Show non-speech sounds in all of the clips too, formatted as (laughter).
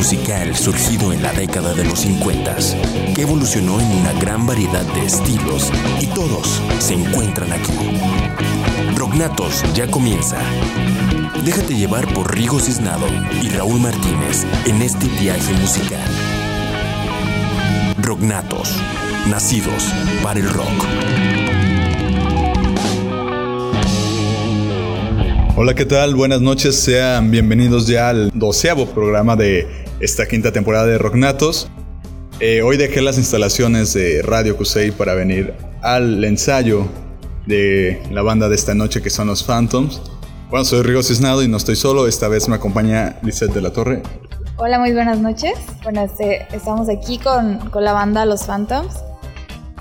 musical surgido en la década de los 50, que evolucionó en una gran variedad de estilos y todos se encuentran aquí. Rognatos ya comienza. Déjate llevar por Rigo Cisnado y Raúl Martínez en este viaje musical. Rognatos, nacidos para el rock. Hola, ¿qué tal? Buenas noches, sean bienvenidos ya al doceavo programa de esta quinta temporada de Rocknatos. Eh, hoy dejé las instalaciones de Radio Cusey para venir al ensayo de la banda de esta noche que son los Phantoms. Bueno, soy Rigo Cisnado y no estoy solo, esta vez me acompaña Lizeth de la Torre. Hola, muy buenas noches. Bueno, este, estamos aquí con, con, la banda Los Phantoms,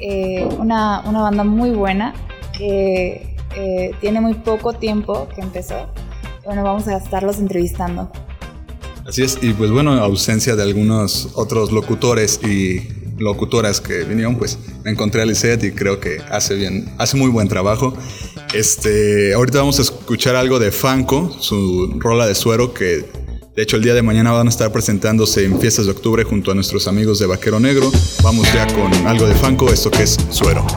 eh, una, una banda muy buena que eh, tiene muy poco tiempo que empezó. Bueno, vamos a estarlos entrevistando. Así es, y pues bueno, ausencia de algunos otros locutores y locutoras que vinieron, pues me encontré a Lisette y creo que hace bien, hace muy buen trabajo. Este, ahorita vamos a escuchar algo de Fanco, su rola de suero que de hecho el día de mañana van a estar presentándose en fiestas de octubre junto a nuestros amigos de Vaquero Negro. Vamos ya con algo de Fanco, esto que es suero.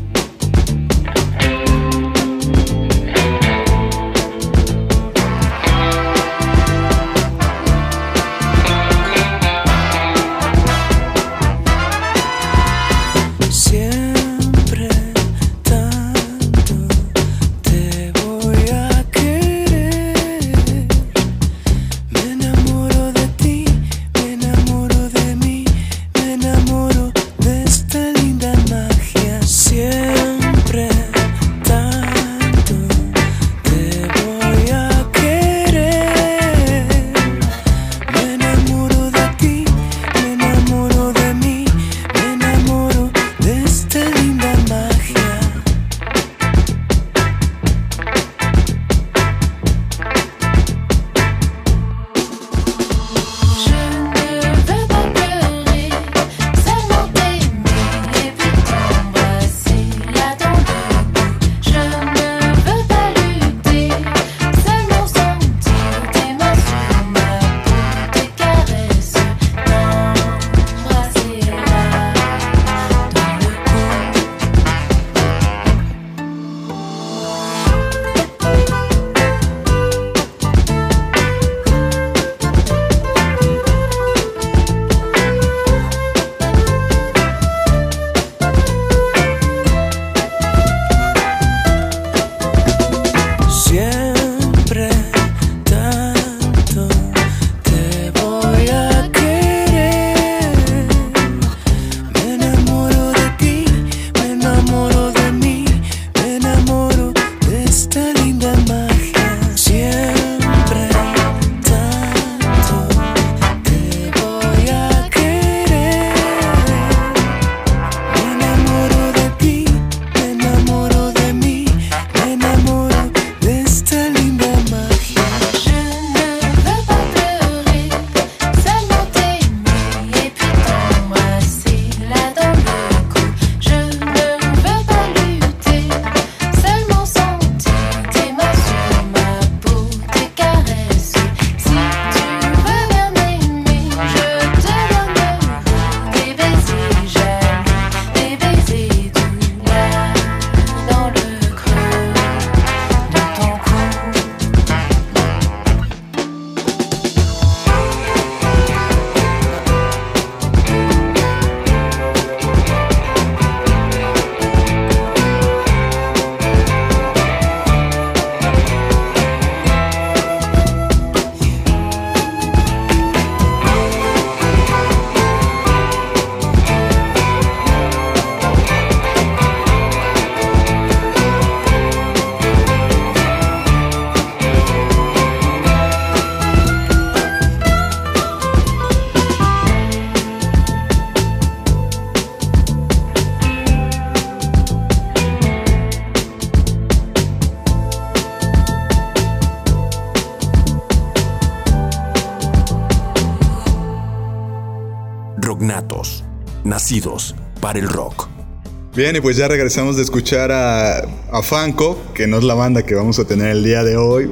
Bien, y pues ya regresamos de escuchar a, a Fanco, que no es la banda que vamos a tener el día de hoy.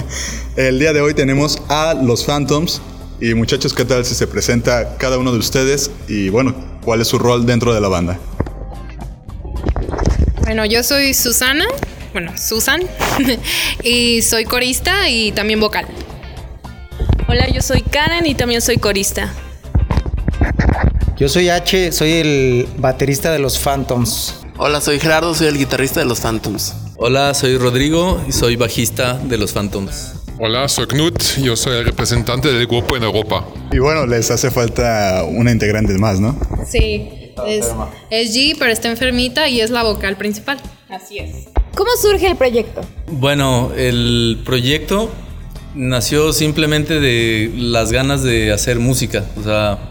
(laughs) el día de hoy tenemos a los Phantoms, Y muchachos, ¿qué tal si se presenta cada uno de ustedes y bueno, cuál es su rol dentro de la banda? Bueno, yo soy Susana, bueno, Susan, (laughs) y soy corista y también vocal. Hola, yo soy Karen y también soy corista. Yo soy H, soy el baterista de los Phantoms. Hola, soy Gerardo, soy el guitarrista de los Phantoms. Hola, soy Rodrigo y soy bajista de los Phantoms. Hola, soy Knut, yo soy el representante del grupo en Europa. Y bueno, les hace falta una integrante más, ¿no? Sí, es, es G, pero está enfermita y es la vocal principal. Así es. ¿Cómo surge el proyecto? Bueno, el proyecto nació simplemente de las ganas de hacer música. O sea,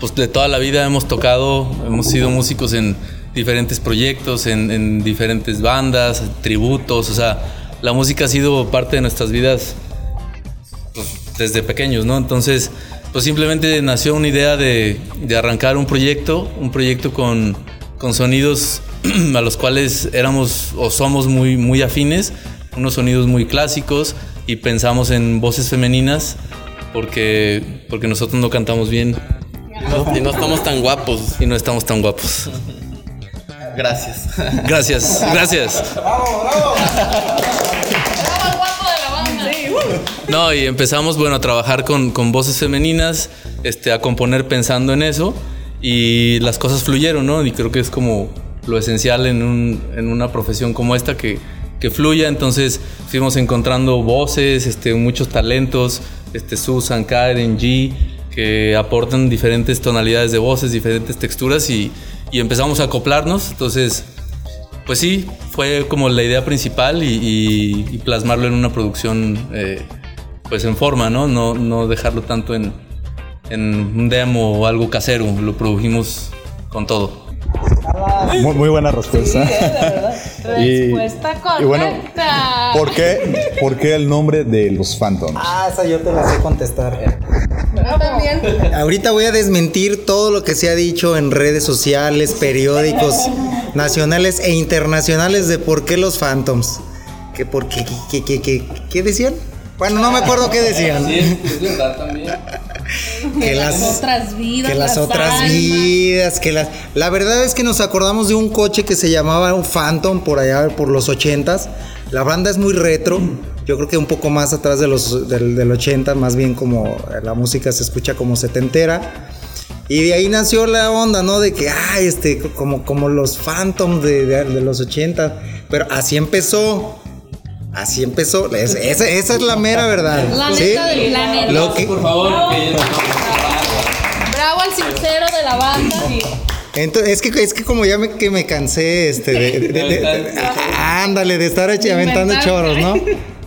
pues de toda la vida hemos tocado, hemos sido músicos en diferentes proyectos, en, en diferentes bandas, tributos, o sea, la música ha sido parte de nuestras vidas pues, desde pequeños, ¿no? Entonces, pues simplemente nació una idea de, de arrancar un proyecto, un proyecto con, con sonidos (clears throat) a los cuales éramos o somos muy, muy afines, unos sonidos muy clásicos y pensamos en voces femeninas porque, porque nosotros no cantamos bien. No, y no estamos tan guapos. Y no estamos tan guapos. Gracias. Gracias, gracias. No, y empezamos, bueno, a trabajar con, con, voces femeninas, este, a componer pensando en eso, y las cosas fluyeron, ¿no? Y creo que es como lo esencial en, un, en una profesión como esta, que, que, fluya. Entonces fuimos encontrando voces, este, muchos talentos, este, Susan, Karen, G, que aportan diferentes tonalidades de voces, diferentes texturas, y, y empezamos a acoplarnos. Entonces, pues sí, fue como la idea principal y, plasmarlo en una producción eh, pues en forma, ¿no? No, no dejarlo tanto en, en, un demo o algo casero, lo produjimos con todo. Muy, muy buena respuesta. Sí, (laughs) y, respuesta correcta. Y bueno, ¿por qué, ¿por qué el nombre de los Phantoms? Ah, esa yo te la sé contestar. También. Ahorita voy a desmentir todo lo que se ha dicho en redes sociales, periódicos nacionales e internacionales de por qué los Phantoms. ¿Qué, por qué, qué, qué, qué, qué decían? Bueno, no me acuerdo qué decían. Sí, es verdad también. (laughs) que las, las otras vidas. que las, las otras almas. vidas, que las la verdad es que nos acordamos de un coche que se llamaba un Phantom por allá por los ochentas. La banda es muy retro. Yo creo que un poco más atrás de los del, del 80, más bien como la música se escucha como setentera. Y de ahí nació la onda, ¿no? De que, ay, este, como, como los Phantoms de, de, de los 80. Pero así empezó. Así empezó. Es, esa, esa, es la mera verdad. La ¿sí? neta del planeta. Lo que, Por favor. Bravo al sincero de la banda. Entonces, es que es que como ya me, que me cansé este de, de- de- de- ándale de estar aventando choros, ¿no?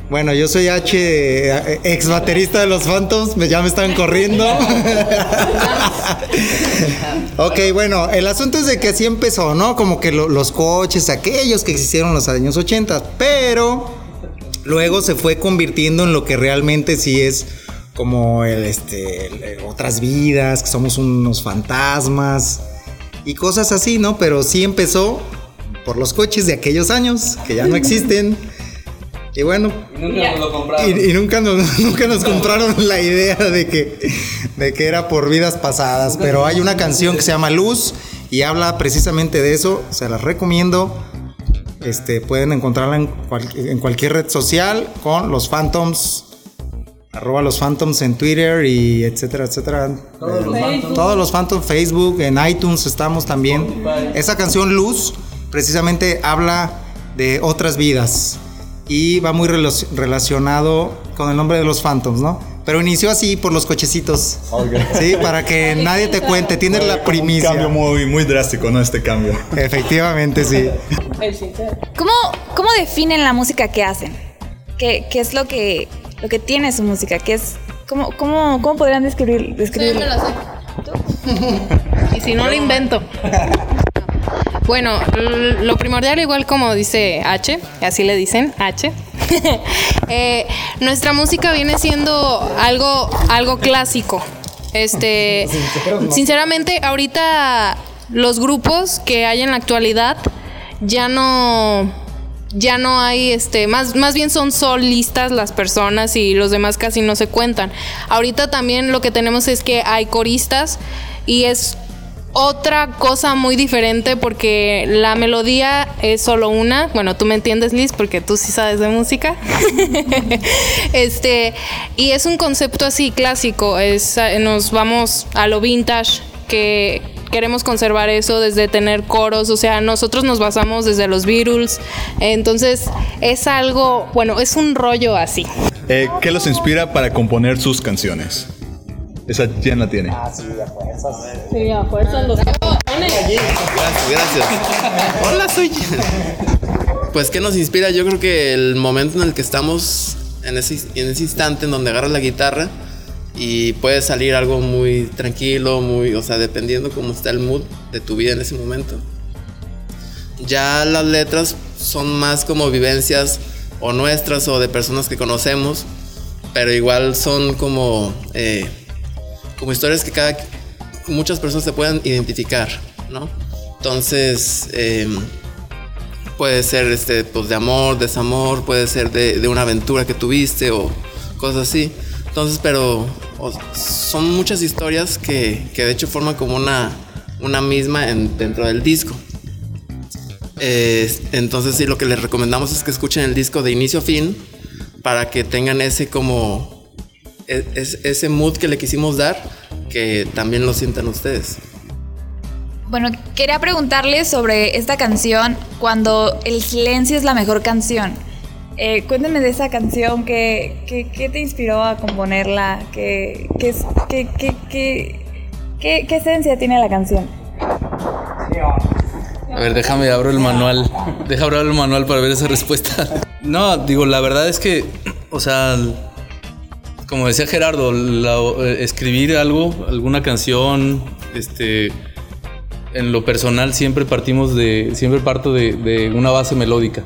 Bueno, yo soy H, eh, ex baterista de los Phantoms, me- ya me están corriendo. (laughs) ok, bueno, el asunto es de que así empezó, ¿no? Como que lo- los coches, aquellos que existieron en los años 80, pero luego se fue convirtiendo en lo que realmente sí es como el, este, el- otras vidas, que somos unos fantasmas y cosas así, ¿no? Pero sí empezó por los coches de aquellos años que ya no existen. (laughs) Y bueno, Nunca nos lo compraron. y, y nunca, nos, (laughs) nunca nos compraron la idea de que, de que era por vidas pasadas. Pero hay una canción que se llama Luz y habla precisamente de eso. Se las recomiendo. Este, pueden encontrarla en, cual- en cualquier red social con los Phantoms. Arroba los Phantoms en Twitter y etcétera, etcétera. Todos los Eh, Phantoms. Todos los Phantoms, Facebook, en iTunes estamos también. Esa canción Luz precisamente habla de otras vidas y va muy relacionado con el nombre de los Phantoms, ¿no? Pero inició así por los cochecitos. Sí, para que nadie te cuente, tienes la Un primicia. cambio muy, muy drástico, ¿no? Este cambio. Efectivamente, sí. ¿Cómo, ¿Cómo definen la música que hacen? ¿Qué, qué es lo que, lo que tiene su música? ¿Qué es, cómo, cómo, ¿Cómo podrían describir, Sí, me describirlo? la sé. (laughs) Y si no lo invento. Bueno, lo primordial, igual como dice H, así le dicen, H. (laughs) eh, nuestra música viene siendo algo, algo clásico. Este, (laughs) sinceramente, ahorita los grupos que hay en la actualidad ya no, ya no hay, este, más, más bien son solistas las personas y los demás casi no se cuentan. Ahorita también lo que tenemos es que hay coristas y es otra cosa muy diferente porque la melodía es solo una. Bueno, tú me entiendes, Liz, porque tú sí sabes de música. (laughs) este, y es un concepto así clásico. Es, nos vamos a lo vintage que queremos conservar eso desde tener coros, o sea, nosotros nos basamos desde los Beatles, entonces es algo, bueno, es un rollo así. Eh, ¿Qué los inspira para componer sus canciones? Esa quién la tiene. Ah, sí, a fuerzas. Sí, a fuerza los Gracias, gracias. Hola, soy. Pues, ¿qué nos inspira? Yo creo que el momento en el que estamos, en ese, en ese instante en donde agarras la guitarra y puede salir algo muy tranquilo, muy, o sea, dependiendo cómo está el mood de tu vida en ese momento. Ya las letras son más como vivencias o nuestras o de personas que conocemos, pero igual son como, eh, como historias que cada, muchas personas se puedan identificar, ¿no? Entonces, eh, puede ser este, pues, de amor, desamor, puede ser de, una aventura que tuviste o cosas así. Entonces, pero son muchas historias que, que de hecho forman como una, una misma en- dentro del disco. Entonces, sí, lo que les recomendamos es que escuchen el disco de inicio a fin para que tengan ese como es- ese mood que le quisimos dar, que también lo sientan ustedes. Bueno, quería preguntarles sobre esta canción, cuando el silencio es la mejor canción. Eh, cuéntenme de esa canción, ¿qué, qué, qué te inspiró a componerla? ¿Qué, qué, es- qué, qué, qué, qué- qué esencia tiene la canción? A ver, déjame abro el manual. Deja abrir el manual para ver esa respuesta. (laughs) No, digo, la verdad es que, o sea, como decía Gerardo, eh, escribir algo, alguna canción, este, en lo personal siempre partimos de, siempre parto de, una base melódica.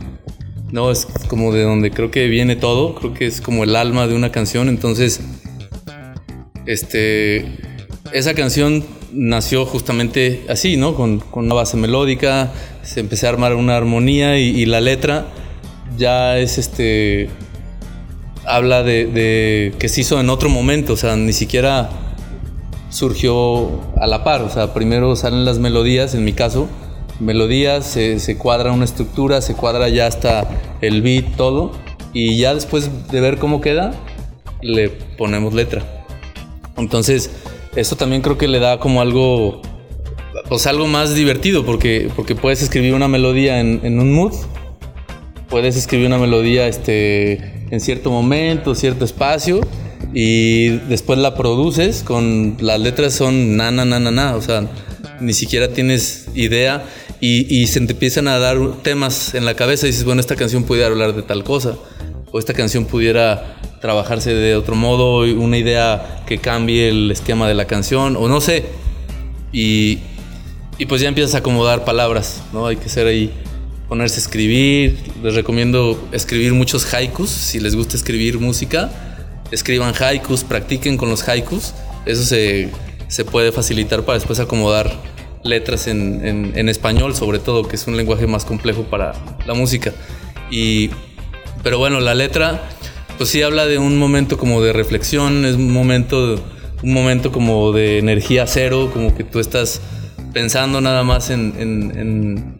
No, es como de donde creo que viene todo, creo que es como el alma de una canción, entonces, este, esa canción nació justamente así, ¿no? Con, una base melódica, se empecé a armar una armonía y la letra ya es este. Habla de, que se hizo en otro momento, o sea, ni siquiera surgió a la par, o sea, primero salen las melodías, en mi caso, melodías, se, se cuadra una estructura, se cuadra ya hasta el beat, todo, y ya después de ver cómo queda, le ponemos letra. Entonces, eso también creo que le da como algo, pues algo más divertido, porque, porque puedes escribir una melodía en, en un mood, puedes escribir una melodía este, en cierto momento, cierto espacio, y después la produces con las letras son na, na, na, na, na, o sea, ni siquiera tienes idea y, se te empiezan a dar temas en la cabeza y dices, bueno, esta canción pudiera hablar de tal cosa, o esta canción pudiera trabajarse de otro modo, una idea que cambie el esquema de la canción, o no sé, y, y pues ya empiezas a acomodar palabras, ¿no? Hay que ser ahí, ponerse a escribir. Les recomiendo escribir muchos haikus. Si les gusta escribir música, escriban haikus, practiquen con los haikus. Eso se, se puede facilitar para después acomodar letras en, en- en español, sobre todo, que es un lenguaje más complejo para la música. Y, pero bueno, la letra, pues sí habla de un momento como de reflexión, es un momento, un momento como de energía cero, como que tú estás pensando nada más en, en-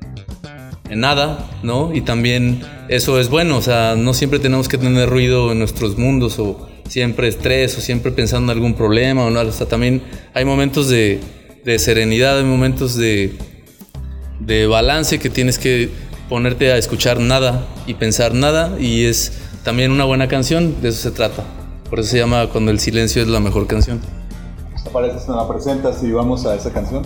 en nada, ¿no? Y también eso es bueno, o sea, no siempre tenemos que tener ruido en nuestros mundos o siempre estrés o siempre pensando en algún problema o no, o sea, también hay momentos de, de serenidad, hay momentos de, de balance que tienes que ponerte a escuchar nada y pensar nada y es también una buena canción, de eso se trata. Por eso se llama Cuando el silencio es la mejor canción. ¿Te parece si nos la presentas y vamos a esa canción?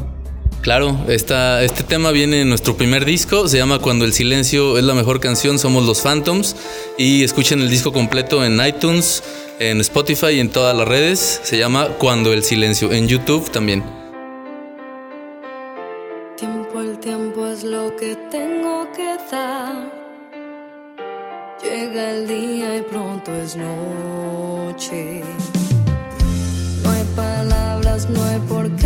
Claro, este tema viene en nuestro primer disco, se llama Cuando el silencio es la mejor canción, somos los Phantoms y escuchen el disco completo en iTunes, en Spotify y en todas las redes, se llama Cuando el silencio, en YouTube también. Tiempo, el tiempo es lo que tengo que dar. Llega el día y pronto es noche. No hay palabras, no hay por qué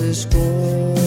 El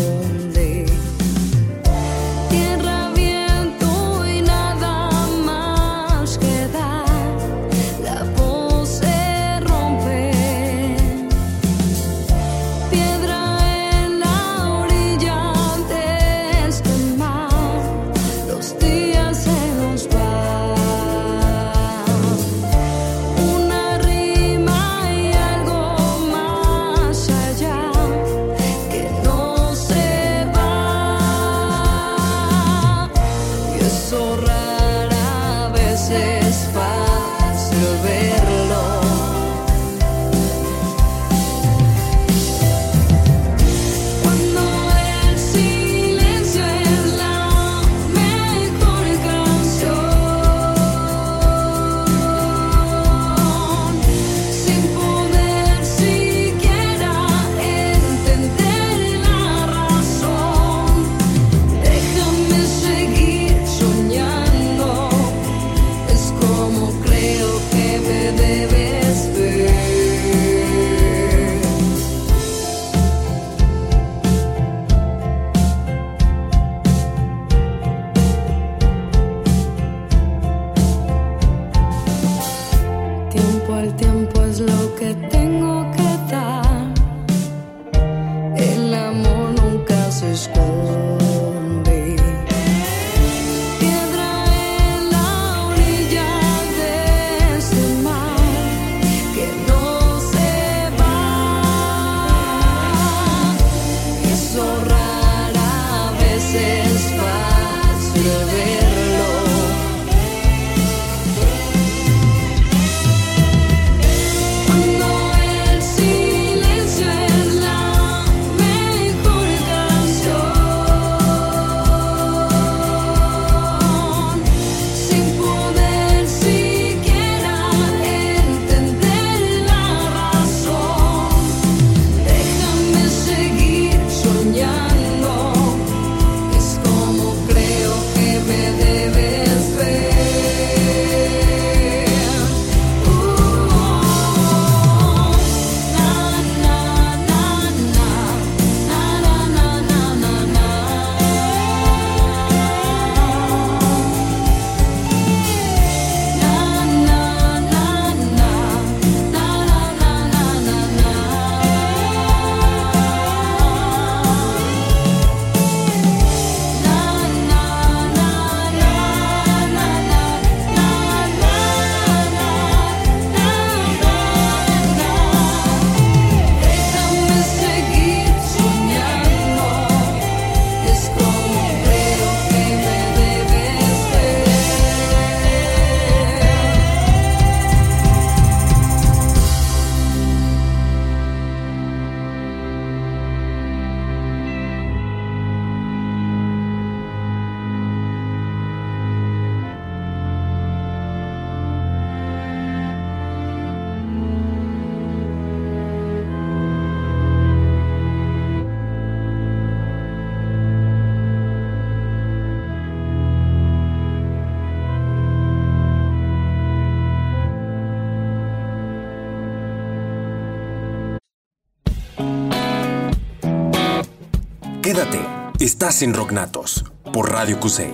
estás en Rocknatos por Radio Cusey.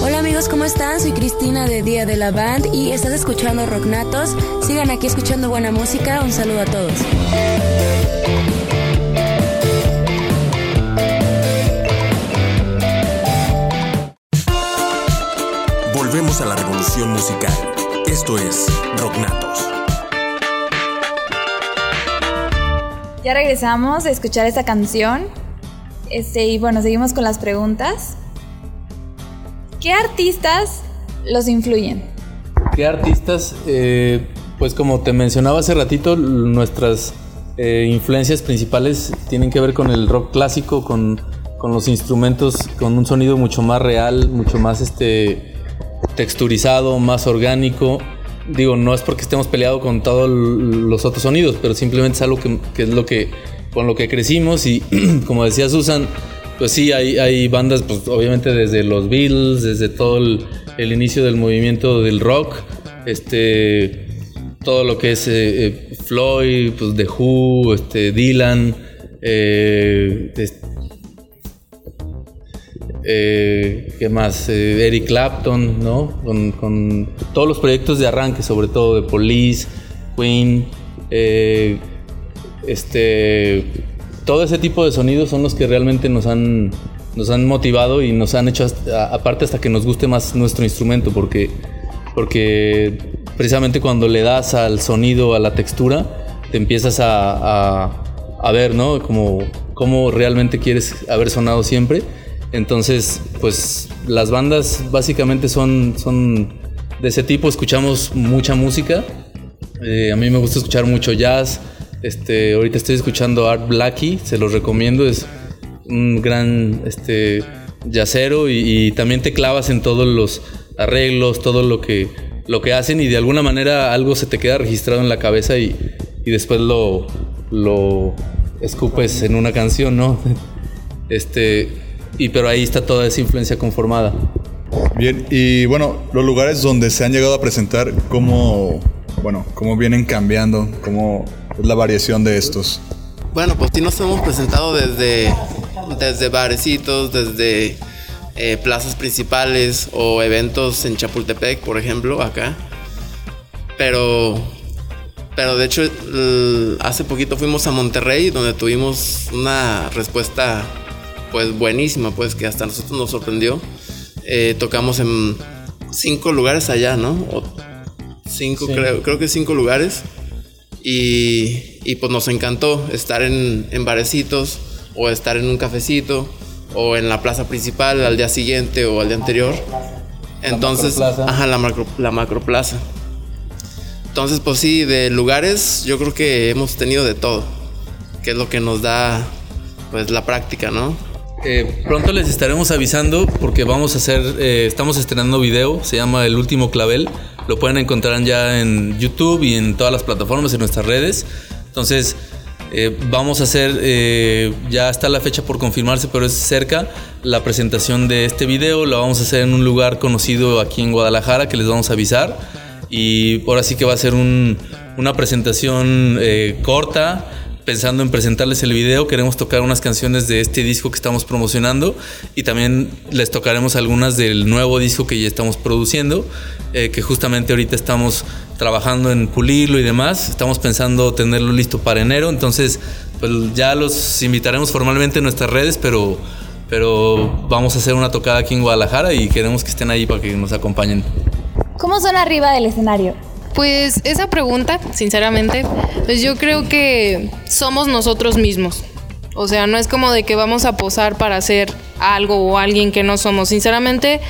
Hola amigos, ¿cómo están? Soy Cristina de Día de la Band y estás escuchando Rocknatos. Sigan aquí escuchando buena música. Un saludo a todos. Volvemos a la revolución musical. Esto es Rocknatos. Ya regresamos a escuchar esta canción. Este, y bueno, seguimos con las preguntas. ¿Qué artistas los influyen? ¿Qué artistas? Eh, pues como te mencionaba hace ratito, nuestras eh, influencias principales tienen que ver con el rock clásico, con, con los instrumentos, con un sonido mucho más real, mucho más este, texturizado, más orgánico. Digo, no es porque estemos peleados con todos los otros sonidos, pero simplemente es algo que, es lo que con lo que crecimos y (clears throat) como decía Susan, pues sí, hay, hay bandas, pues obviamente desde los Beatles, desde todo el, inicio del movimiento del rock, este, todo lo que es eh, eh, Floyd, pues The Who, este, Dylan, eh, eh, ¿qué más? Eh, Eric Clapton, ¿no? Con, todos los proyectos de arranque, sobre todo de Police, Queen, eh, este, todo ese tipo de sonidos son los que realmente nos han, nos han motivado y nos han hecho, aparte hasta que nos guste más nuestro instrumento, porque, porque precisamente cuando le das al sonido, a la textura, te empiezas a, a- a ver, ¿no? Como, cómo realmente quieres haber sonado siempre. Entonces, pues las bandas básicamente son, son de ese tipo, escuchamos mucha música. Eh, a mí me gusta escuchar mucho jazz. Este, ahorita estoy escuchando Art Blackie, se los recomiendo, es un gran este, jazzero y, y también te clavas en todos los arreglos, todo lo que, lo que hacen y de alguna manera algo se te queda registrado en la cabeza y, y después lo, lo escupes en una canción, ¿no? (laughs) Este, y pero ahí está toda esa influencia conformada. Bien, y bueno, los lugares donde se han llegado a presentar, ¿cómo, bueno, cómo vienen cambiando? ¿Cómo es la variación de estos? Bueno, pues sí nos hemos presentado desde, desde barecitos, desde eh, plazas principales o eventos en Chapultepec, por ejemplo, acá. Pero, pero de hecho, hace poquito fuimos a Monterrey, donde tuvimos una respuesta pues buenísima, pues que hasta a nosotros nos sorprendió. Eh, tocamos en cinco lugares allá, ¿no? O cinco, Sí. creo, creo que cinco lugares. Y, y, pues nos encantó estar en, en barecitos o estar en un cafecito o en la plaza principal al día siguiente o al día anterior. Entonces, macroplaza. ajá, la macro, la macroplaza. Entonces, pues sí, de lugares yo creo que hemos tenido de todo, que es lo que nos da pues la práctica, ¿no? Eh, pronto les estaremos avisando porque vamos a hacer, eh, estamos estrenando video, se llama El Último Clavel, lo pueden encontrar ya en YouTube y en todas las plataformas, en nuestras redes. Entonces, eh, vamos a hacer, eh, ya está la fecha por confirmarse, pero es cerca, la presentación de este video, lo vamos a hacer en un lugar conocido aquí en Guadalajara que les vamos a avisar. Y ahora sí que va a ser un- una presentación eh, corta, pensando en presentarles el video, queremos tocar unas canciones de este disco que estamos promocionando y también les tocaremos algunas del nuevo disco que ya estamos produciendo, eh, que justamente ahorita estamos trabajando en pulirlo y demás, estamos pensando tenerlo listo para enero, entonces pues ya los invitaremos formalmente en nuestras redes, pero, pero vamos a hacer una tocada aquí en Guadalajara y queremos que estén ahí para que nos acompañen. ¿Cómo son arriba del escenario? Pues esa pregunta, sinceramente, pues yo creo que somos nosotros mismos. O sea, no es como de que vamos a posar para hacer algo o alguien que no somos. Sinceramente,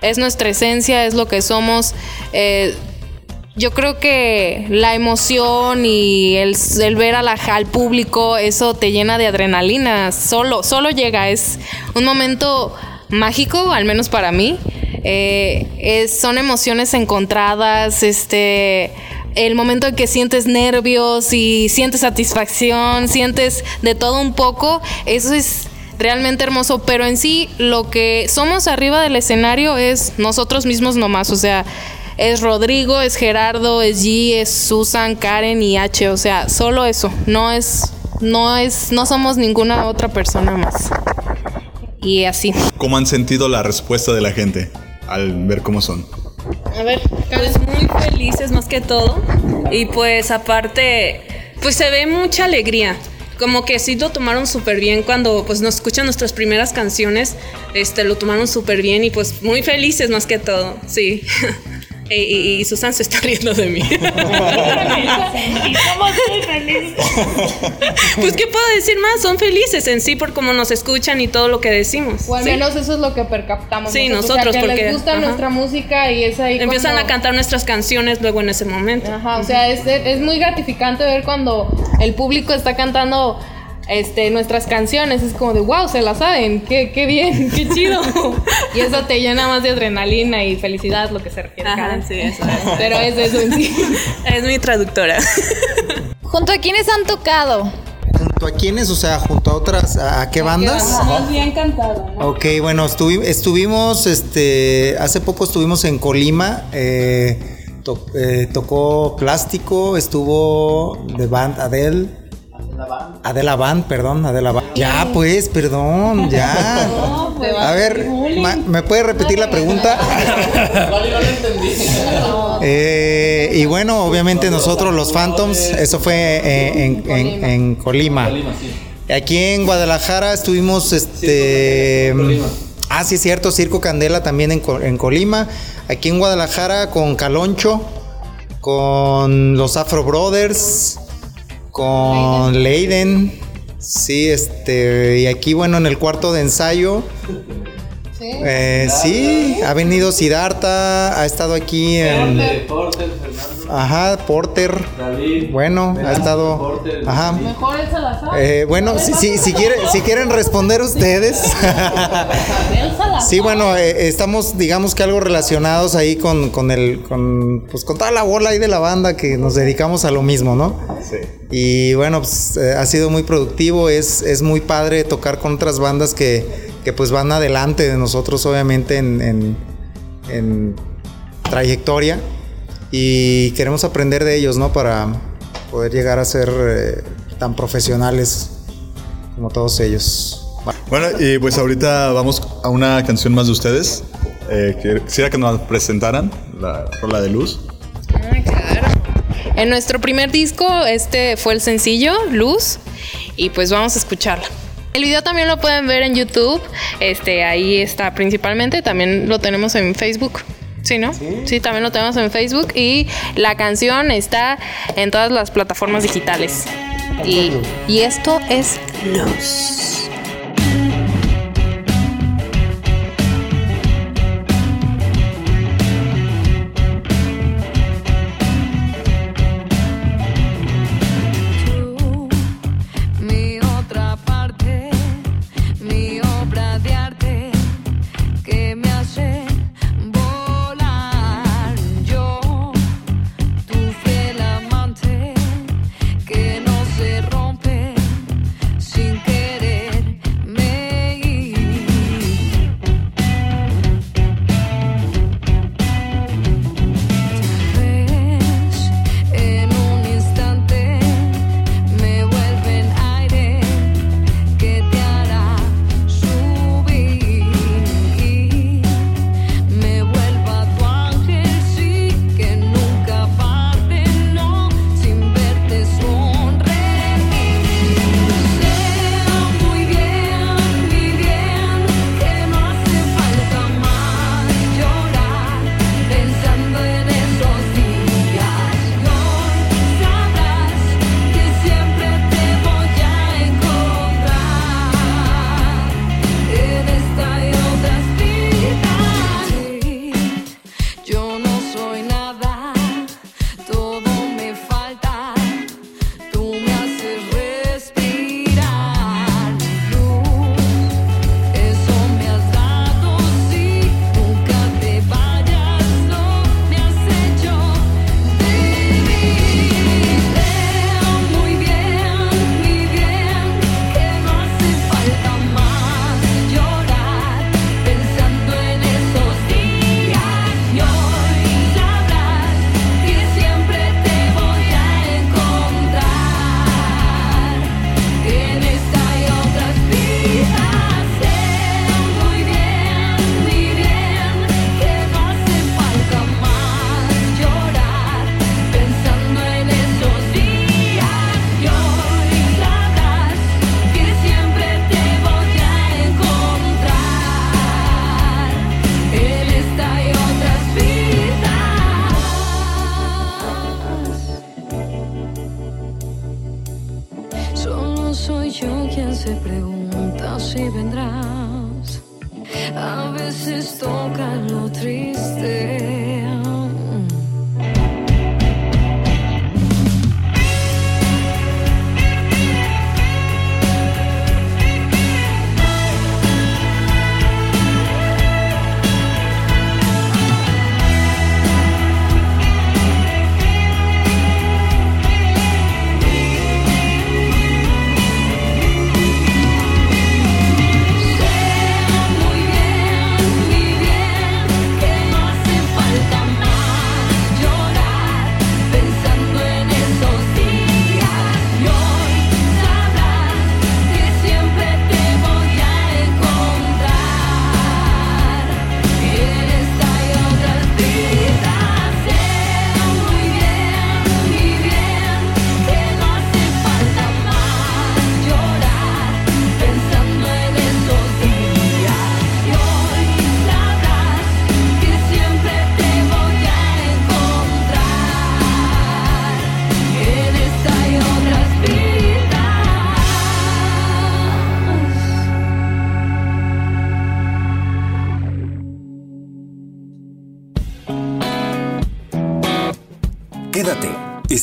es nuestra esencia, es lo que somos. Eh, yo creo que la emoción y el, el ver a la, al público, eso te llena de adrenalina. Solo, solo llega. Es un momento mágico, al menos para mí. Eh, es- son emociones encontradas, este, el momento en que sientes nervios y sientes satisfacción, sientes de todo un poco, eso es realmente hermoso, pero en sí lo que somos arriba del escenario es nosotros mismos nomás, o sea, es Rodrigo, es Gerardo, es G, es Susan, Karen y H, o sea, solo eso, no es no es no somos ninguna otra persona más. Y así. ¿Cómo han sentido la respuesta de la gente al ver cómo son? A ver, pues muy felices más que todo. Y pues aparte, pues se ve mucha alegría. Como que sí lo tomaron súper bien cuando pues nos escuchan nuestras primeras canciones, este lo tomaron súper bien y pues muy felices más que todo, sí. (laughs) Y, y- y Susan se está riendo de mí. (laughs) Y somos muy felices. Pues qué puedo decir más, son felices en sí por cómo nos escuchan y todo lo que decimos. O al Sí. menos eso es lo que percaptamos. Sí, nosotros, nosotros, o sea, que porque- les gusta ajá. nuestra música y es ahí Empiezan cuando- a cantar nuestras canciones luego en ese momento. Ajá, o sea, es, es muy gratificante ver cuando el público está cantando este, nuestras canciones. Es como de, wow, se la saben, qué, qué bien, qué (laughs) chido. y eso te llena más de adrenalina y felicidad, lo que se refiere. Ajá, sí, eso es. Pero es eso en sí. (laughs) Es mi traductora. (laughs) ¿Junto a quiénes han tocado? ¿Junto a quiénes? O sea, junto a otras, ¿a, a qué bandas? Más bien cantado, ¿no? Ok, bueno, estuvi- estuvimos, este, hace poco estuvimos en Colima, eh, to- eh, tocó Plástico, estuvo de band Adele. Adela Band, perdón, Adela Band. Ya, pues, perdón, ya. A ver, ¿me puede repetir la pregunta? Eh, y bueno, obviamente nosotros los Phantoms, eso fue eh, en, en- Colima. Aquí en Guadalajara estuvimos, este... Ah, sí, es cierto, Circo Candela también en Colima. Aquí en Guadalajara con Caloncho, con los Afro Brothers, con Leiden. Sí, este, y aquí, bueno, en el cuarto de ensayo. Eh, sí, ha venido Siddhartha, ha estado aquí en. Ajá, Porter. Bueno, ha estado. Ajá. Mejor el Salazar. Eh, bueno, si, si, si, quiere- si quieren responder ustedes. sí, bueno, eh, estamos, digamos que algo relacionados ahí con, con el, con, pues con toda la bola ahí de la banda que nos dedicamos a lo mismo, ¿no? Sí. Y bueno, pues eh, ha sido muy productivo, es, es muy padre tocar con otras bandas que, que pues van adelante de nosotros, obviamente, en, en- en trayectoria. Y queremos aprender de ellos, ¿no? Para poder llegar a ser eh, tan profesionales como todos ellos. Bueno, y pues ahorita vamos a una canción más de ustedes. Eh, quisiera que nos presentaran la rola de luz. En nuestro primer disco, este fue el sencillo, Luz, y pues vamos a escucharla. El video también lo pueden ver en YouTube, este, ahí está principalmente, también lo tenemos en Facebook. Sí, ¿no? Sí. también lo tenemos en Facebook y la canción está en todas las plataformas digitales. Y, y esto es Luz.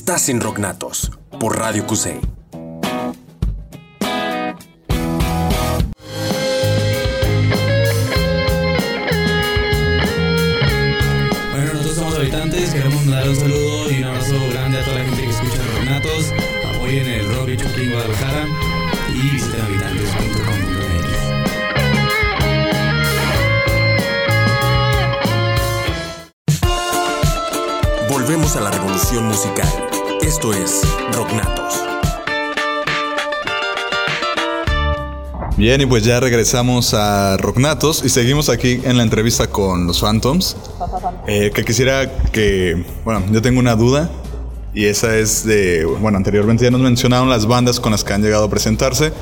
Estás en Rocknatos por Radio Cusey. Bien, y pues ya regresamos a Rocknatos y seguimos aquí en la entrevista con los Phantoms. Eh, que quisiera que, bueno, yo tengo una duda y esa es de, bueno, anteriormente ya nos mencionaron las bandas con las que han llegado a presentarse.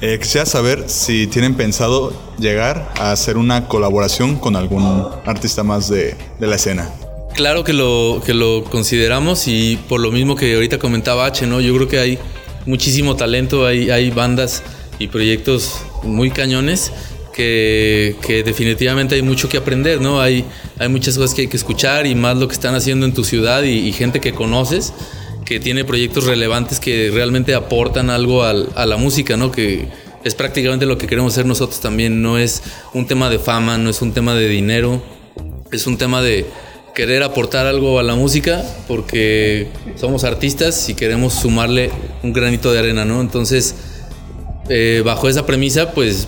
Eh, quisiera saber si tienen pensado llegar a hacer una colaboración con algún artista más de, de la escena. Claro que lo, que lo consideramos y por lo mismo que ahorita comentaba H, ¿no? Yo creo que hay muchísimo talento, hay, hay bandas y proyectos muy cañones que, definitivamente hay mucho que aprender, ¿no? Hay, hay muchas cosas que hay que escuchar y más lo que están haciendo en tu ciudad y, gente que conoces que tiene proyectos relevantes que realmente aportan algo al- a la música, ¿no? Que es prácticamente lo que queremos hacer nosotros también. No es un tema de fama, no es un tema de dinero, es un tema de querer aportar algo a la música porque somos artistas y queremos sumarle un granito de arena, ¿no? Entonces, eh, bajo esa premisa, pues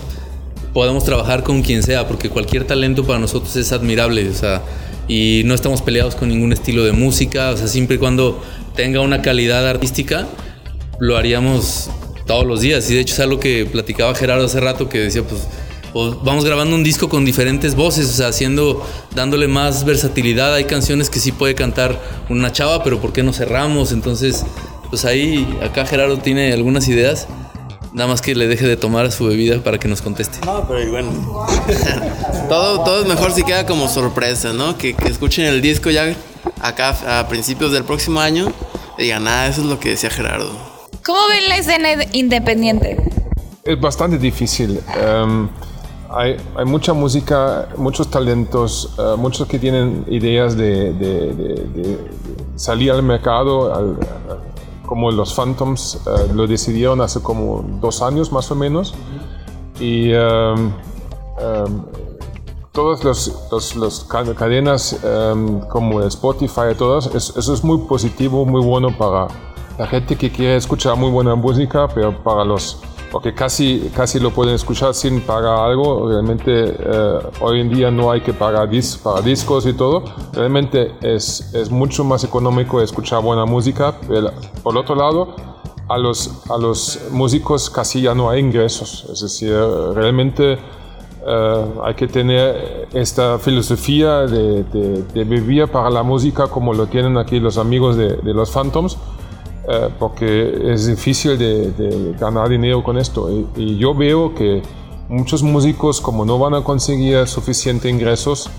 podemos trabajar con quien sea, porque cualquier talento para nosotros es admirable, o sea, y no estamos peleados con ningún estilo de música, o sea, siempre y cuando tenga una calidad artística, lo haríamos todos los días. Y de hecho es algo que platicaba Gerardo hace rato, que decía, pues, pues, vamos grabando un disco con diferentes voces, o sea, haciendo, dándole más versatilidad. Hay canciones que sí puede cantar una chava, pero ¿por qué no cerramos? Entonces, pues ahí, acá Gerardo tiene algunas ideas. Nada más que le deje de tomar su bebida para que nos conteste. No, pero bueno. (laughs) todo, todo es mejor si queda como sorpresa, ¿no? Que, que escuchen el disco ya acá a principios del próximo año y digan, ah, eso es lo que decía Gerardo. ¿Cómo ven la escena independiente? Es bastante difícil. Em, hay, hay mucha música, muchos talentos, eh, muchos que tienen ideas de, de- de- de- de salir al mercado, al- como los Phantoms eh, lo decidieron hace como dos años más o menos. Y em, em, todas los, los, los ca- cadenas em, como Spotify todas, es- eso es muy positivo, muy bueno para la gente que quiere escuchar muy buena música, pero para los porque casi, casi lo pueden escuchar sin pagar algo. Realmente eh, hoy en día no hay que pagar dis para discos y todo. Realmente es, mucho más económico escuchar buena música. Por otro lado, a los, a los músicos casi ya no hay ingresos. Es decir, realmente eh, hay que tener esta filosofía de vivir para la música como lo tienen aquí los amigos de, de los Phantoms, eh, porque es difícil de, de ganar dinero con esto. Y, y yo veo que muchos músicos, como no van a conseguir suficientes ingresos,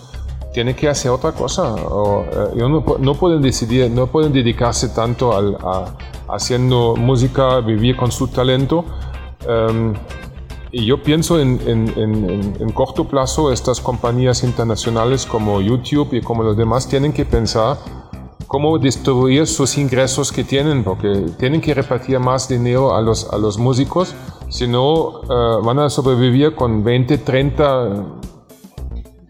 tienen que hacer otra cosa. O, eh, no, no pueden decidir, no pueden dedicarse tanto al, a haciendo música, vivir con su talento. Em, y yo pienso en, en- en- en- en corto plazo estas compañías internacionales como YouTube y como los demás tienen que pensar cómo distribuir sus ingresos que tienen, porque tienen que repartir más dinero a los, a los músicos, si no eh, van a sobrevivir con 20, 30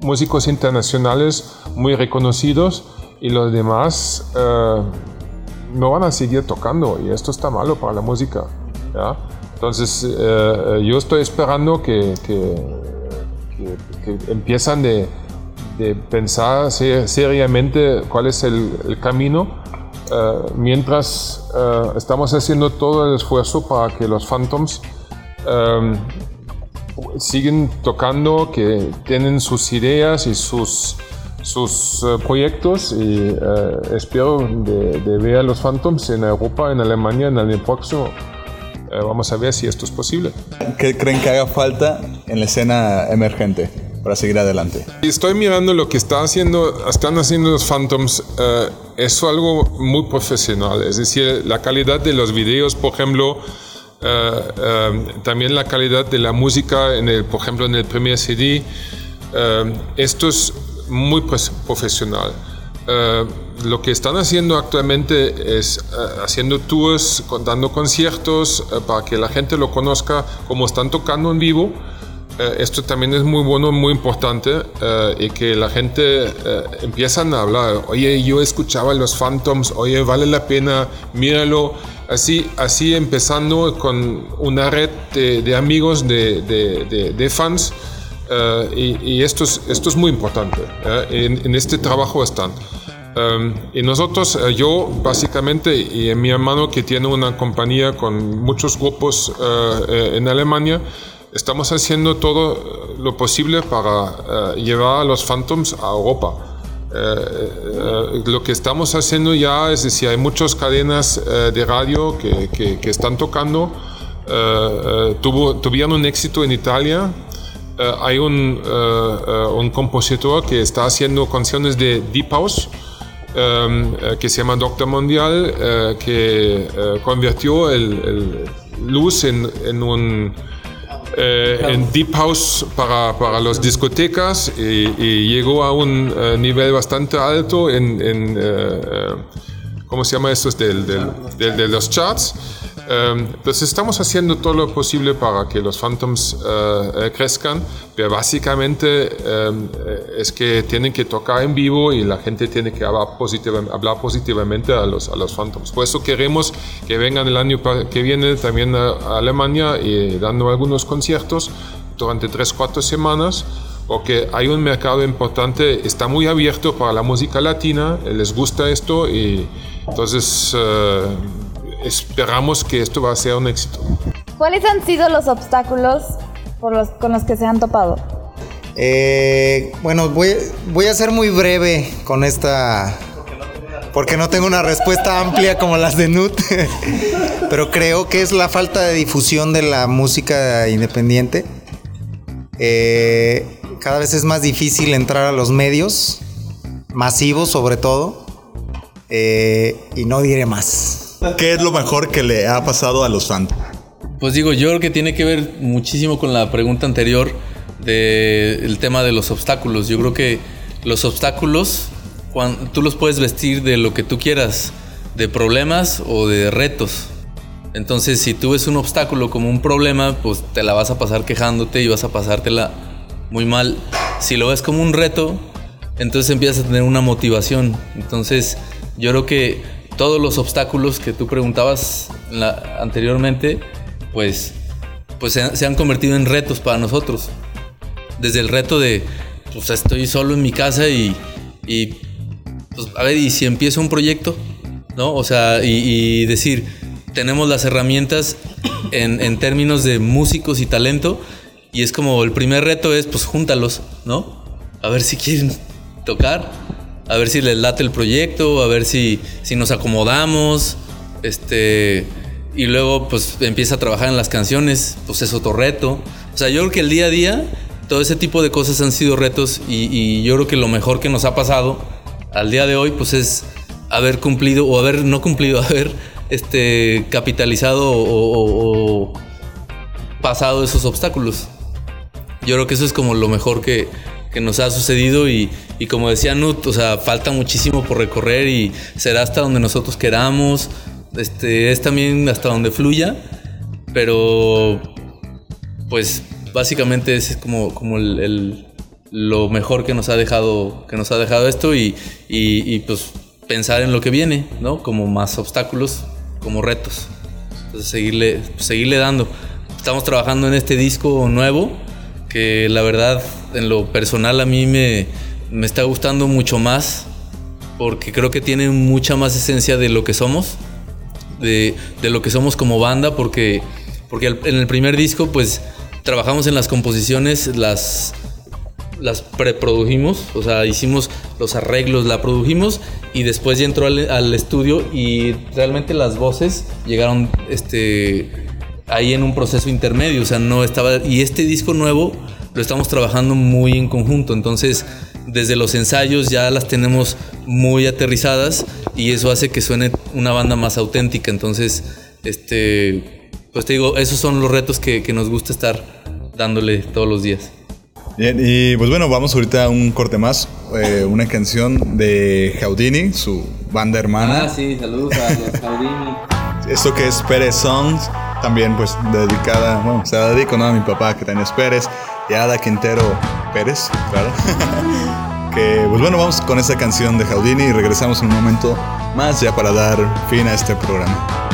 músicos internacionales muy reconocidos y los demás eh, no van a seguir tocando y esto está malo para la música. ¿ya? Entonces eh, yo estoy esperando que, que, que- que empiezan de, de pensar se- seriamente cuál es el, camino eh, mientras eh, estamos haciendo todo el esfuerzo para que los Phantoms eh, siguen tocando, que tienen sus ideas y sus, sus proyectos y espero de, ver a los Phantoms en Europa, en Alemania, en el próximo. Vamos a ver si esto es posible. ¿Qué creen que haga falta en la escena emergente para seguir adelante? Estoy mirando lo que está haciendo, están haciendo los Phantoms. eh, es algo muy profesional. Es decir, la calidad de los videos, por ejemplo, eh, eh, también la calidad de la música, en el, por ejemplo, en el primer CD. esto es muy pres- profesional. Eh, lo que están haciendo actualmente es eh, haciendo tours, dando conciertos eh, para que la gente lo conozca como están tocando en vivo. Eh, esto también es muy bueno, muy importante eh, y que la gente eh, empiezan a hablar. Oye, yo escuchaba los Phantoms, oye, vale la pena, míralo. Así, así empezando con una red de, de amigos, de, de- de- fans. eh, y, y esto, es, esto es muy importante. eh, en, en este trabajo están. Um, y nosotros, eh, yo básicamente, y mi hermano que tiene una compañía con muchos grupos en Alemania, estamos haciendo todo eh, lo posible para eh, llevar a los Phantoms a Europa. Eh, lo que estamos haciendo ya es decir, hay muchas cadenas de radio que, que- que están tocando. tuvo, tuvieron un éxito en Italia. Eh, hay un, eh, eh, un compositor que está haciendo canciones de Deep House. um, que se llama Doctor Mundial, que convirtió el, el luz en, en un eh, en deep house para, para las discotecas y, y llegó a un eh, nivel bastante alto en, en, eh, ¿cómo se llama? Del, del- del- de los charts. Entonces estamos haciendo todo lo posible para que los Phantoms eh, eh, crezcan, pero básicamente um, eh, es que tienen que tocar en vivo y la gente tiene que hablar, positiva- hablar positivamente a los, a los Phantoms. Por eso queremos que vengan el año que viene también a, Alemania y dando algunos conciertos durante 3-4 semanas porque hay un mercado importante, está muy abierto para la música latina, les gusta esto y entonces eh, esperamos que esto va a ser un éxito. ¿Cuáles han sido los obstáculos por los, con los que se han topado? Eh, bueno, voy, voy a ser muy breve con esta. Porque no tengo una respuesta amplia como las de Nut. (laughs) Pero creo que es la falta de difusión de la música independiente. Eh, cada vez es más difícil entrar a los medios, masivos sobre todo. Eh, y no diré más. ¿Qué es lo mejor que le ha pasado a los Phantom? Pues digo, yo creo que tiene que ver muchísimo con la pregunta anterior del tema de los obstáculos. Yo creo que los obstáculos, cuan- tú los puedes vestir de lo que tú quieras, de problemas o de retos. Entonces, si tú ves un obstáculo como un problema, pues te la vas a pasar quejándote y vas a pasártela muy mal. Si lo ves como un reto, entonces empiezas a tener una motivación. Entonces, yo creo que todos los obstáculos que tú preguntabas anteriormente, pues, pues se, han- convertido en retos para nosotros. Desde el reto de, pues estoy solo en mi casa y, y, pues, a ver, ¿y si empiezo un proyecto? ¿No? O sea, y, y decir, tenemos las herramientas en, en términos de músicos y talento, y es como el primer reto es, pues júntalos, ¿no? A ver si quieren tocar, a ver si les late el proyecto, a ver si, si nos acomodamos, este, y luego pues empieza a trabajar en las canciones, pues es otro reto. O sea, yo creo que el día a día, todo ese tipo de cosas han sido retos y, yo creo que lo mejor que nos ha pasado al día de hoy, pues es haber cumplido o haber no cumplido, (laughs) haber este, capitalizado o- o pasado esos obstáculos. Yo creo que eso es como lo mejor que, que nos ha sucedido y, y como decía Nut, o sea, falta muchísimo por recorrer y será hasta donde nosotros queramos, este, es también hasta donde fluya, pero pues básicamente es como, como el, el- lo mejor que nos ha dejado, que nos ha dejado esto y, y- y, pues pensar en lo que viene, ¿no? Como más obstáculos, como retos. Entonces seguirle, seguirle dando. Estamos trabajando en este disco nuevo que la verdad en lo personal a mí me, me está gustando mucho más porque creo que tiene mucha más esencia de lo que somos, de, de lo que somos como banda, porque, porque en el primer disco pues trabajamos en las composiciones, las, las preprodujimos, o sea, hicimos los arreglos, la produjimos y después ya entró al, al estudio y realmente las voces llegaron este, ahí en un proceso intermedio, o sea, no estaba... Y este disco nuevo lo estamos trabajando muy en conjunto, entonces desde los ensayos ya las tenemos muy aterrizadas y eso hace que suene una banda más auténtica, entonces, este, pues te digo, esos son los retos que, que nos gusta estar dándole todos los días. Bien, y pues bueno, vamos ahorita a un corte más. eh, una canción de Houdini, su banda hermana. Ah, sí, saludos a los Jaudini. Esto que es Pérez Songs, también pues dedicada, bueno, se la dedico ¿no? a mi papá que también es Pérez y a Ada Quintero Pérez, claro. (laughs) que pues bueno, vamos con esta canción de Houdini y regresamos en un momento más ya para dar fin a este programa.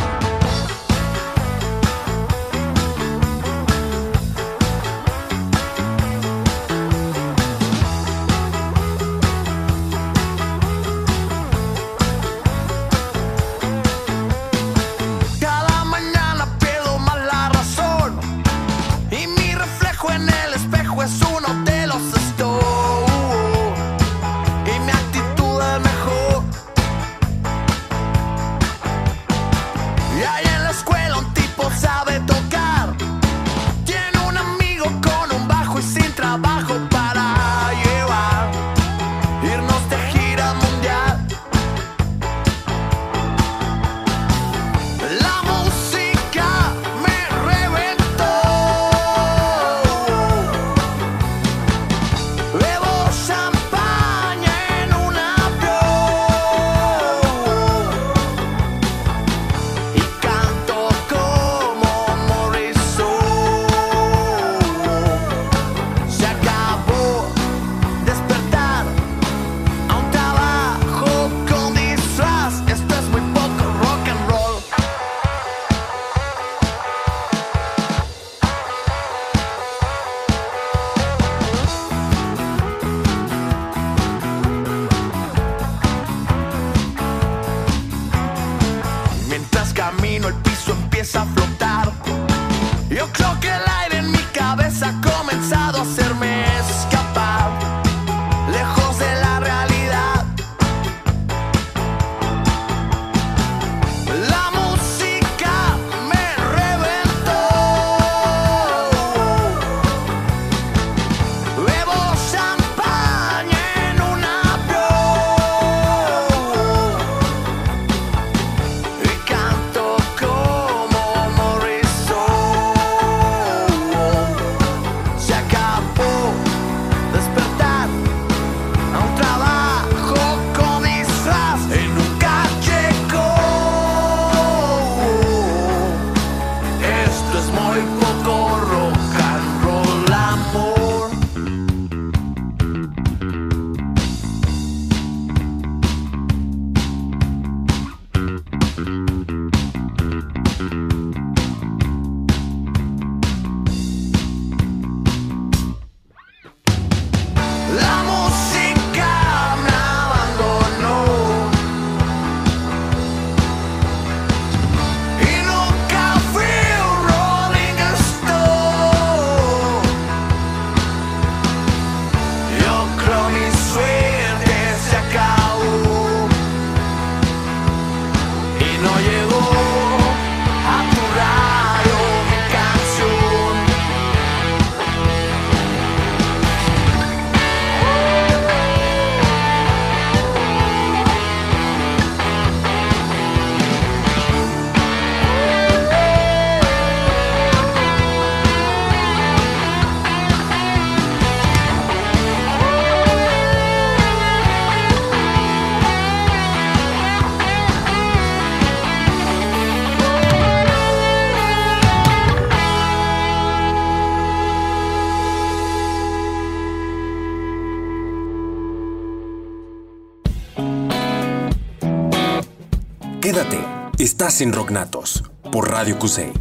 Estás en Rocknatos por Radio QC.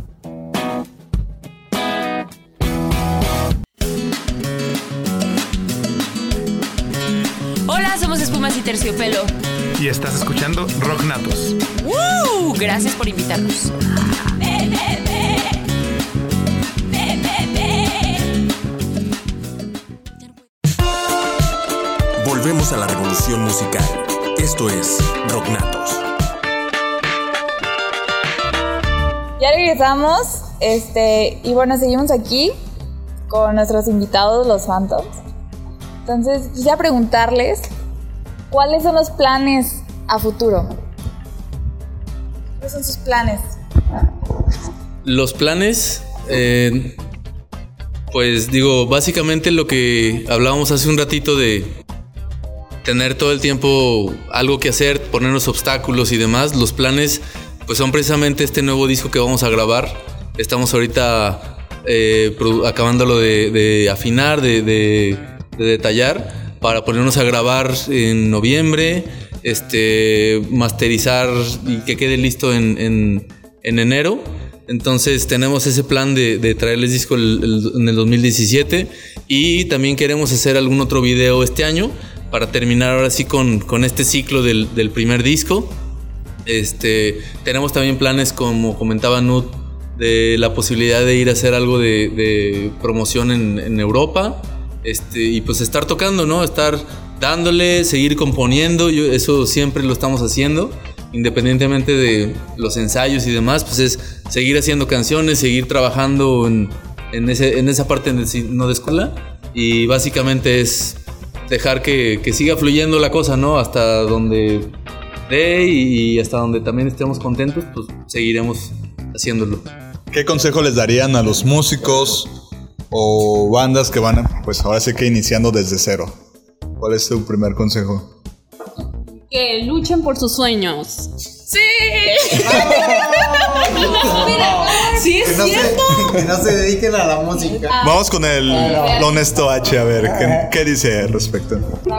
Hola, somos Espumas y Terciopelo. Y estás escuchando Rock Natos. ¡Woo! Gracias por invitarnos. Volvemos a la revolución musical. Esto es Rocknatos. Regresamos, este, y bueno, seguimos aquí con nuestros invitados, los Phantoms. Entonces, quisiera preguntarles, ¿cuáles son los planes a futuro? ¿Cuáles son sus planes? Los planes, eh, Pues digo, básicamente lo que hablábamos hace un ratito de tener todo el tiempo algo que hacer, ponernos obstáculos y demás, los planes pues son precisamente este nuevo disco que vamos a grabar. Estamos ahorita eh, acabándolo de, de afinar, de, de- de detallar, para ponernos a grabar en noviembre, este, masterizar y que quede listo en, en- en enero. Entonces tenemos ese plan de, de traerles disco en el 2017 y también queremos hacer algún otro video este año para terminar ahora sí con, con este ciclo del, del primer disco. Este, tenemos también planes, como comentaba Nut, de la posibilidad de ir a hacer algo de, de promoción en, en Europa. Este, y pues estar tocando, ¿no? Estar dándole, seguir componiendo. Yo, eso siempre lo estamos haciendo. Independientemente de los ensayos y demás, pues es seguir haciendo canciones, seguir trabajando en, en, ese- en esa parte de, no de escuela. Y básicamente es dejar que, que siga fluyendo la cosa, ¿no? Hasta donde dé y hasta donde también estemos contentos, pues seguiremos haciéndolo. ¿Qué consejo les darían a los músicos o bandas que van, pues ahora sí que iniciando desde cero? ¿Cuál es tu primer consejo? Que luchen por sus sueños. ¡Sí! Sí, Que es no, se, cierto. que no se dediquen a la música. Vamos con el honesto H, a ver, ¿qué, qué dice al respecto?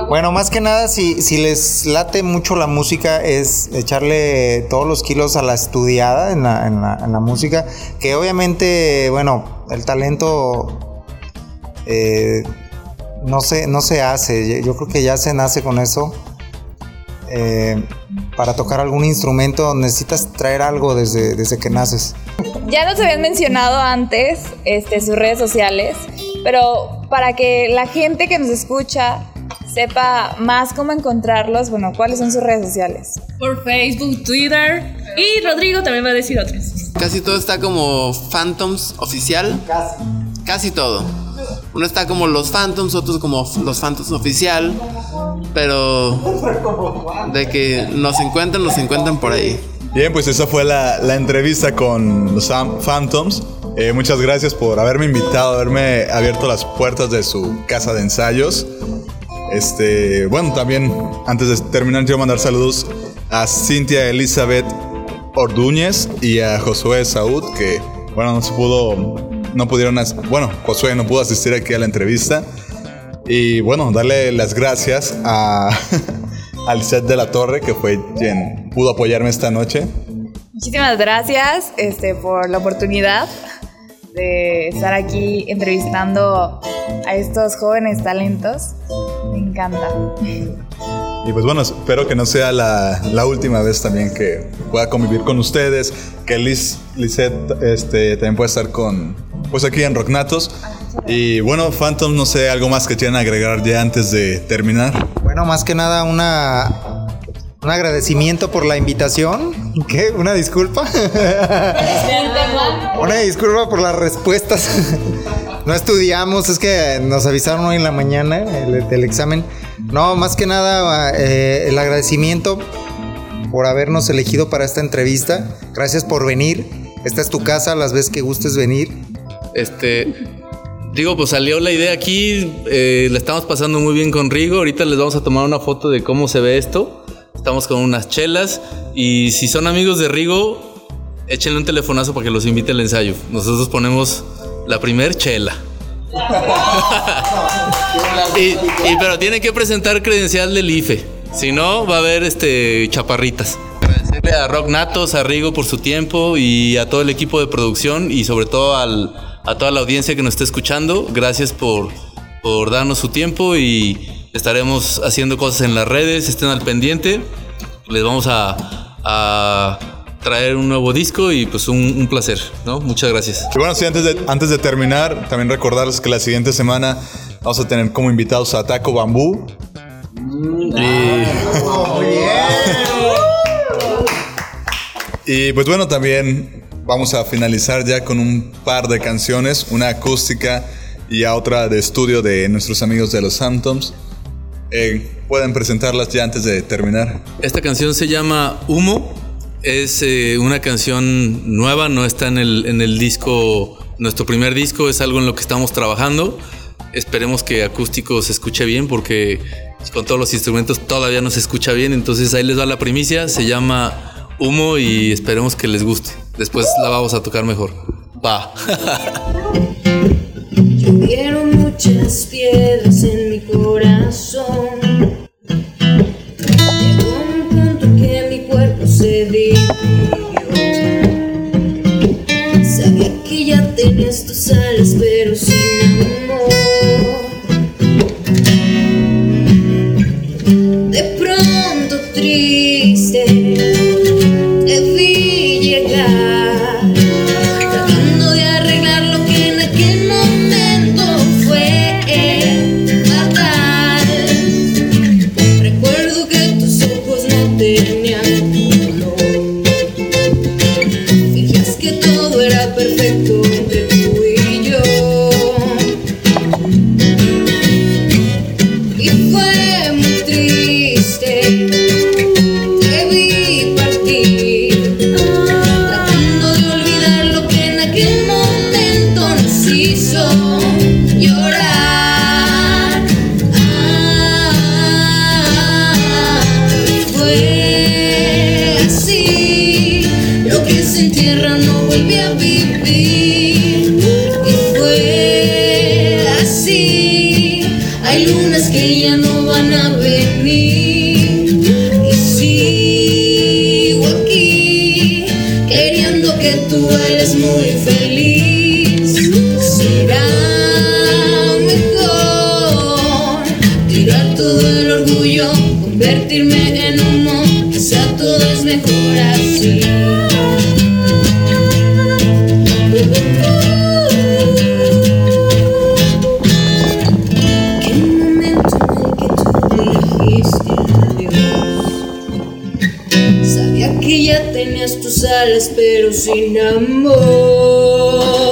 Bueno, más que nada, si, si les late mucho la música, es echarle todos los kilos a la estudiada en la, en la- en la música. Que obviamente, bueno, el talento eh, no, se, no se hace. Yo- Yo creo que ya se nace con eso. Eh, para tocar algún instrumento necesitas traer algo desde, desde que naces. Ya nos habían mencionado antes este, sus redes sociales, pero para que la gente que nos escucha sepa más cómo encontrarlos, bueno, ¿cuáles son sus redes sociales? Por Facebook, Twitter. Y Rodrigo también va a decir otros. Casi todo está como Phantoms oficial. Casi. Casi todo. Uno está como los Phantoms, otros como los Phantoms oficial. Pero de que nos encuentran, nos encuentran por ahí. Bien, pues esa fue la, la entrevista con los Phan- Phantoms. Eh, muchas gracias por haberme invitado, haberme abierto las puertas de su casa de ensayos. Este, bueno, también antes de terminar quiero mandar saludos a Cintia Elizabeth Ordúñez y a Josué Saúd que, bueno, no se pudo, no pudieron, bueno, Josué no pudo asistir aquí a la entrevista. Y bueno, darle las gracias a, (laughs) al set de la torre, que fue quien pudo apoyarme esta noche. Muchísimas gracias este, por la oportunidad de estar aquí entrevistando a estos jóvenes talentos. Me encanta. Y pues bueno, espero que no sea la, la última vez también que pueda convivir con ustedes, que Liz, Lisette este, también pueda estar con, pues aquí en Rocknatos. Y bueno, Phantom, no sé, algo más que quieran agregar ya antes de terminar. Bueno, más que nada una un agradecimiento por la invitación. (laughs) ¿Qué? ¿Una disculpa? (laughs) Una disculpa por las respuestas. (laughs) No estudiamos, es que nos avisaron hoy en la mañana el- del examen. No, más que nada eh, el agradecimiento por habernos elegido para esta entrevista. Gracias por venir. Esta es tu casa, las veces que gustes venir. Este, digo, pues salió la idea aquí, eh, la estamos pasando muy bien con Rigo. Ahorita les vamos a tomar una foto de cómo se ve esto. Estamos con unas chelas y si son amigos de Rigo, échenle un telefonazo para que los invite al ensayo. Nosotros ponemos la primer chela. (laughs) y, pero tiene que presentar credencial del IFE. Si no, va a haber este chaparritas. Agradecerle a Rock Natos, a Rigo por su tiempo y a todo el equipo de producción y sobre todo al- a toda la audiencia que nos está escuchando. Gracias por, por darnos su tiempo y estaremos haciendo cosas en las redes. Estén al pendiente. Les vamos a, a traer un nuevo disco y pues un, un placer, ¿no? Muchas gracias. Y bueno, sí, antes de, antes de terminar, también recordarles que la siguiente semana vamos a tener como invitados a Taco Bambú. Y, (laughs) y pues bueno, también vamos a finalizar ya con un par de canciones, una acústica y otra de estudio de nuestros amigos de los Phantoms. Eh, ¿Pueden presentarlas ya antes de terminar? Esta canción se llama Humo. Es eh, una canción nueva, no está en el, en el disco, nuestro primer disco, es algo en lo que estamos trabajando. Esperemos que acústico se escuche bien porque con todos los instrumentos todavía no se escucha bien. Entonces ahí les va la primicia, se llama Humo y esperemos que les guste. Después la vamos a tocar mejor. Va. (laughs) Quiero muchas piedras en mi corazón. Llegó un punto que mi cuerpo se dividió. Sabía que ya tenías tus alas. todo es mejor así. Qué momento en el que tú dijiste adiós. Sabía que ya tenías tus alas, pero sin amor.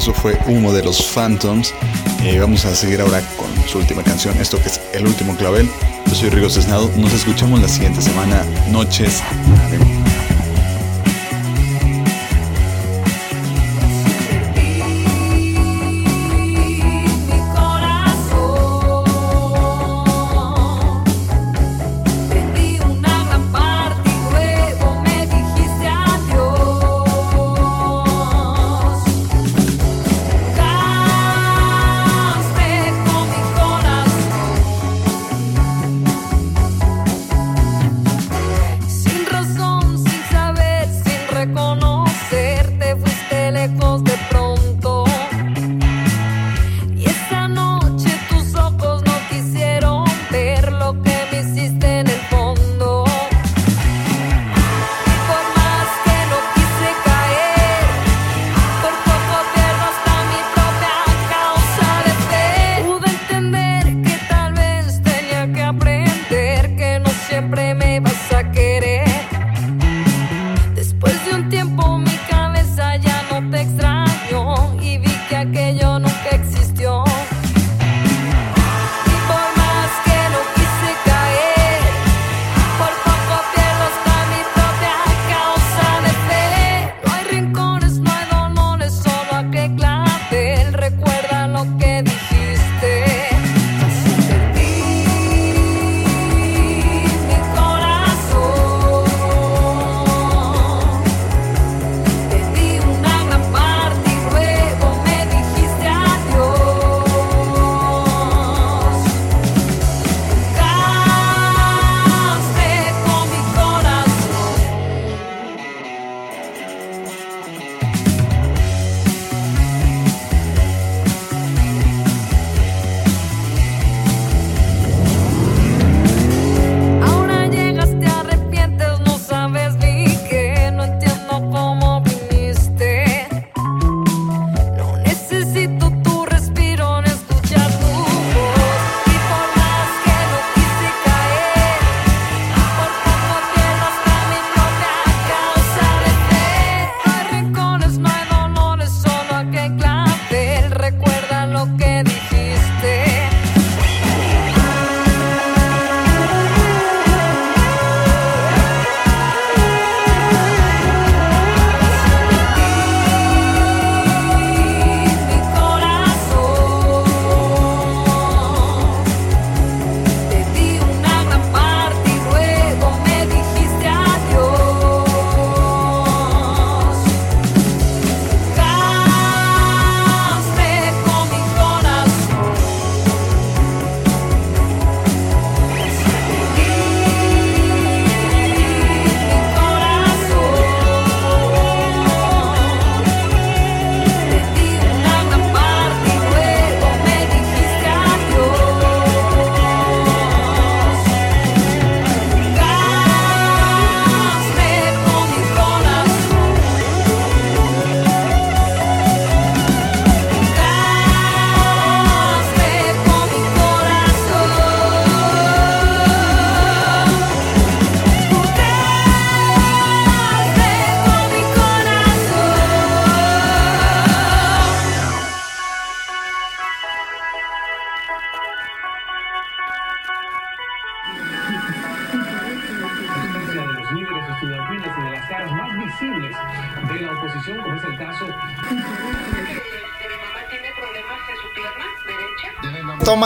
Eso fue uno de los Phantoms. Eh, vamos a seguir ahora con su última canción, esto que es El último clavel. Yo soy Rigo Cesnado. Nos escuchamos la siguiente semana. Noches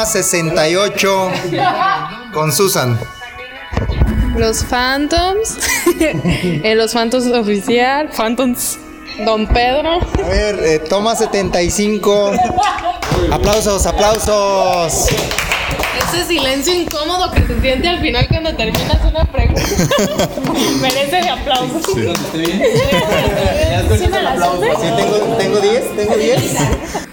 Toma 68 con Susan. Los Phantoms. (laughs) Eh, los Phantoms oficial. Phantoms. Don Pedro. A ver, eh, toma 75. Aplausos, aplausos. Ese silencio incómodo que se siente al final cuando terminas una pregunta. (laughs) Merece de aplausos. Sí. ¿Sí me la supe? Sí, tengo, tengo 10, tengo 10. (laughs)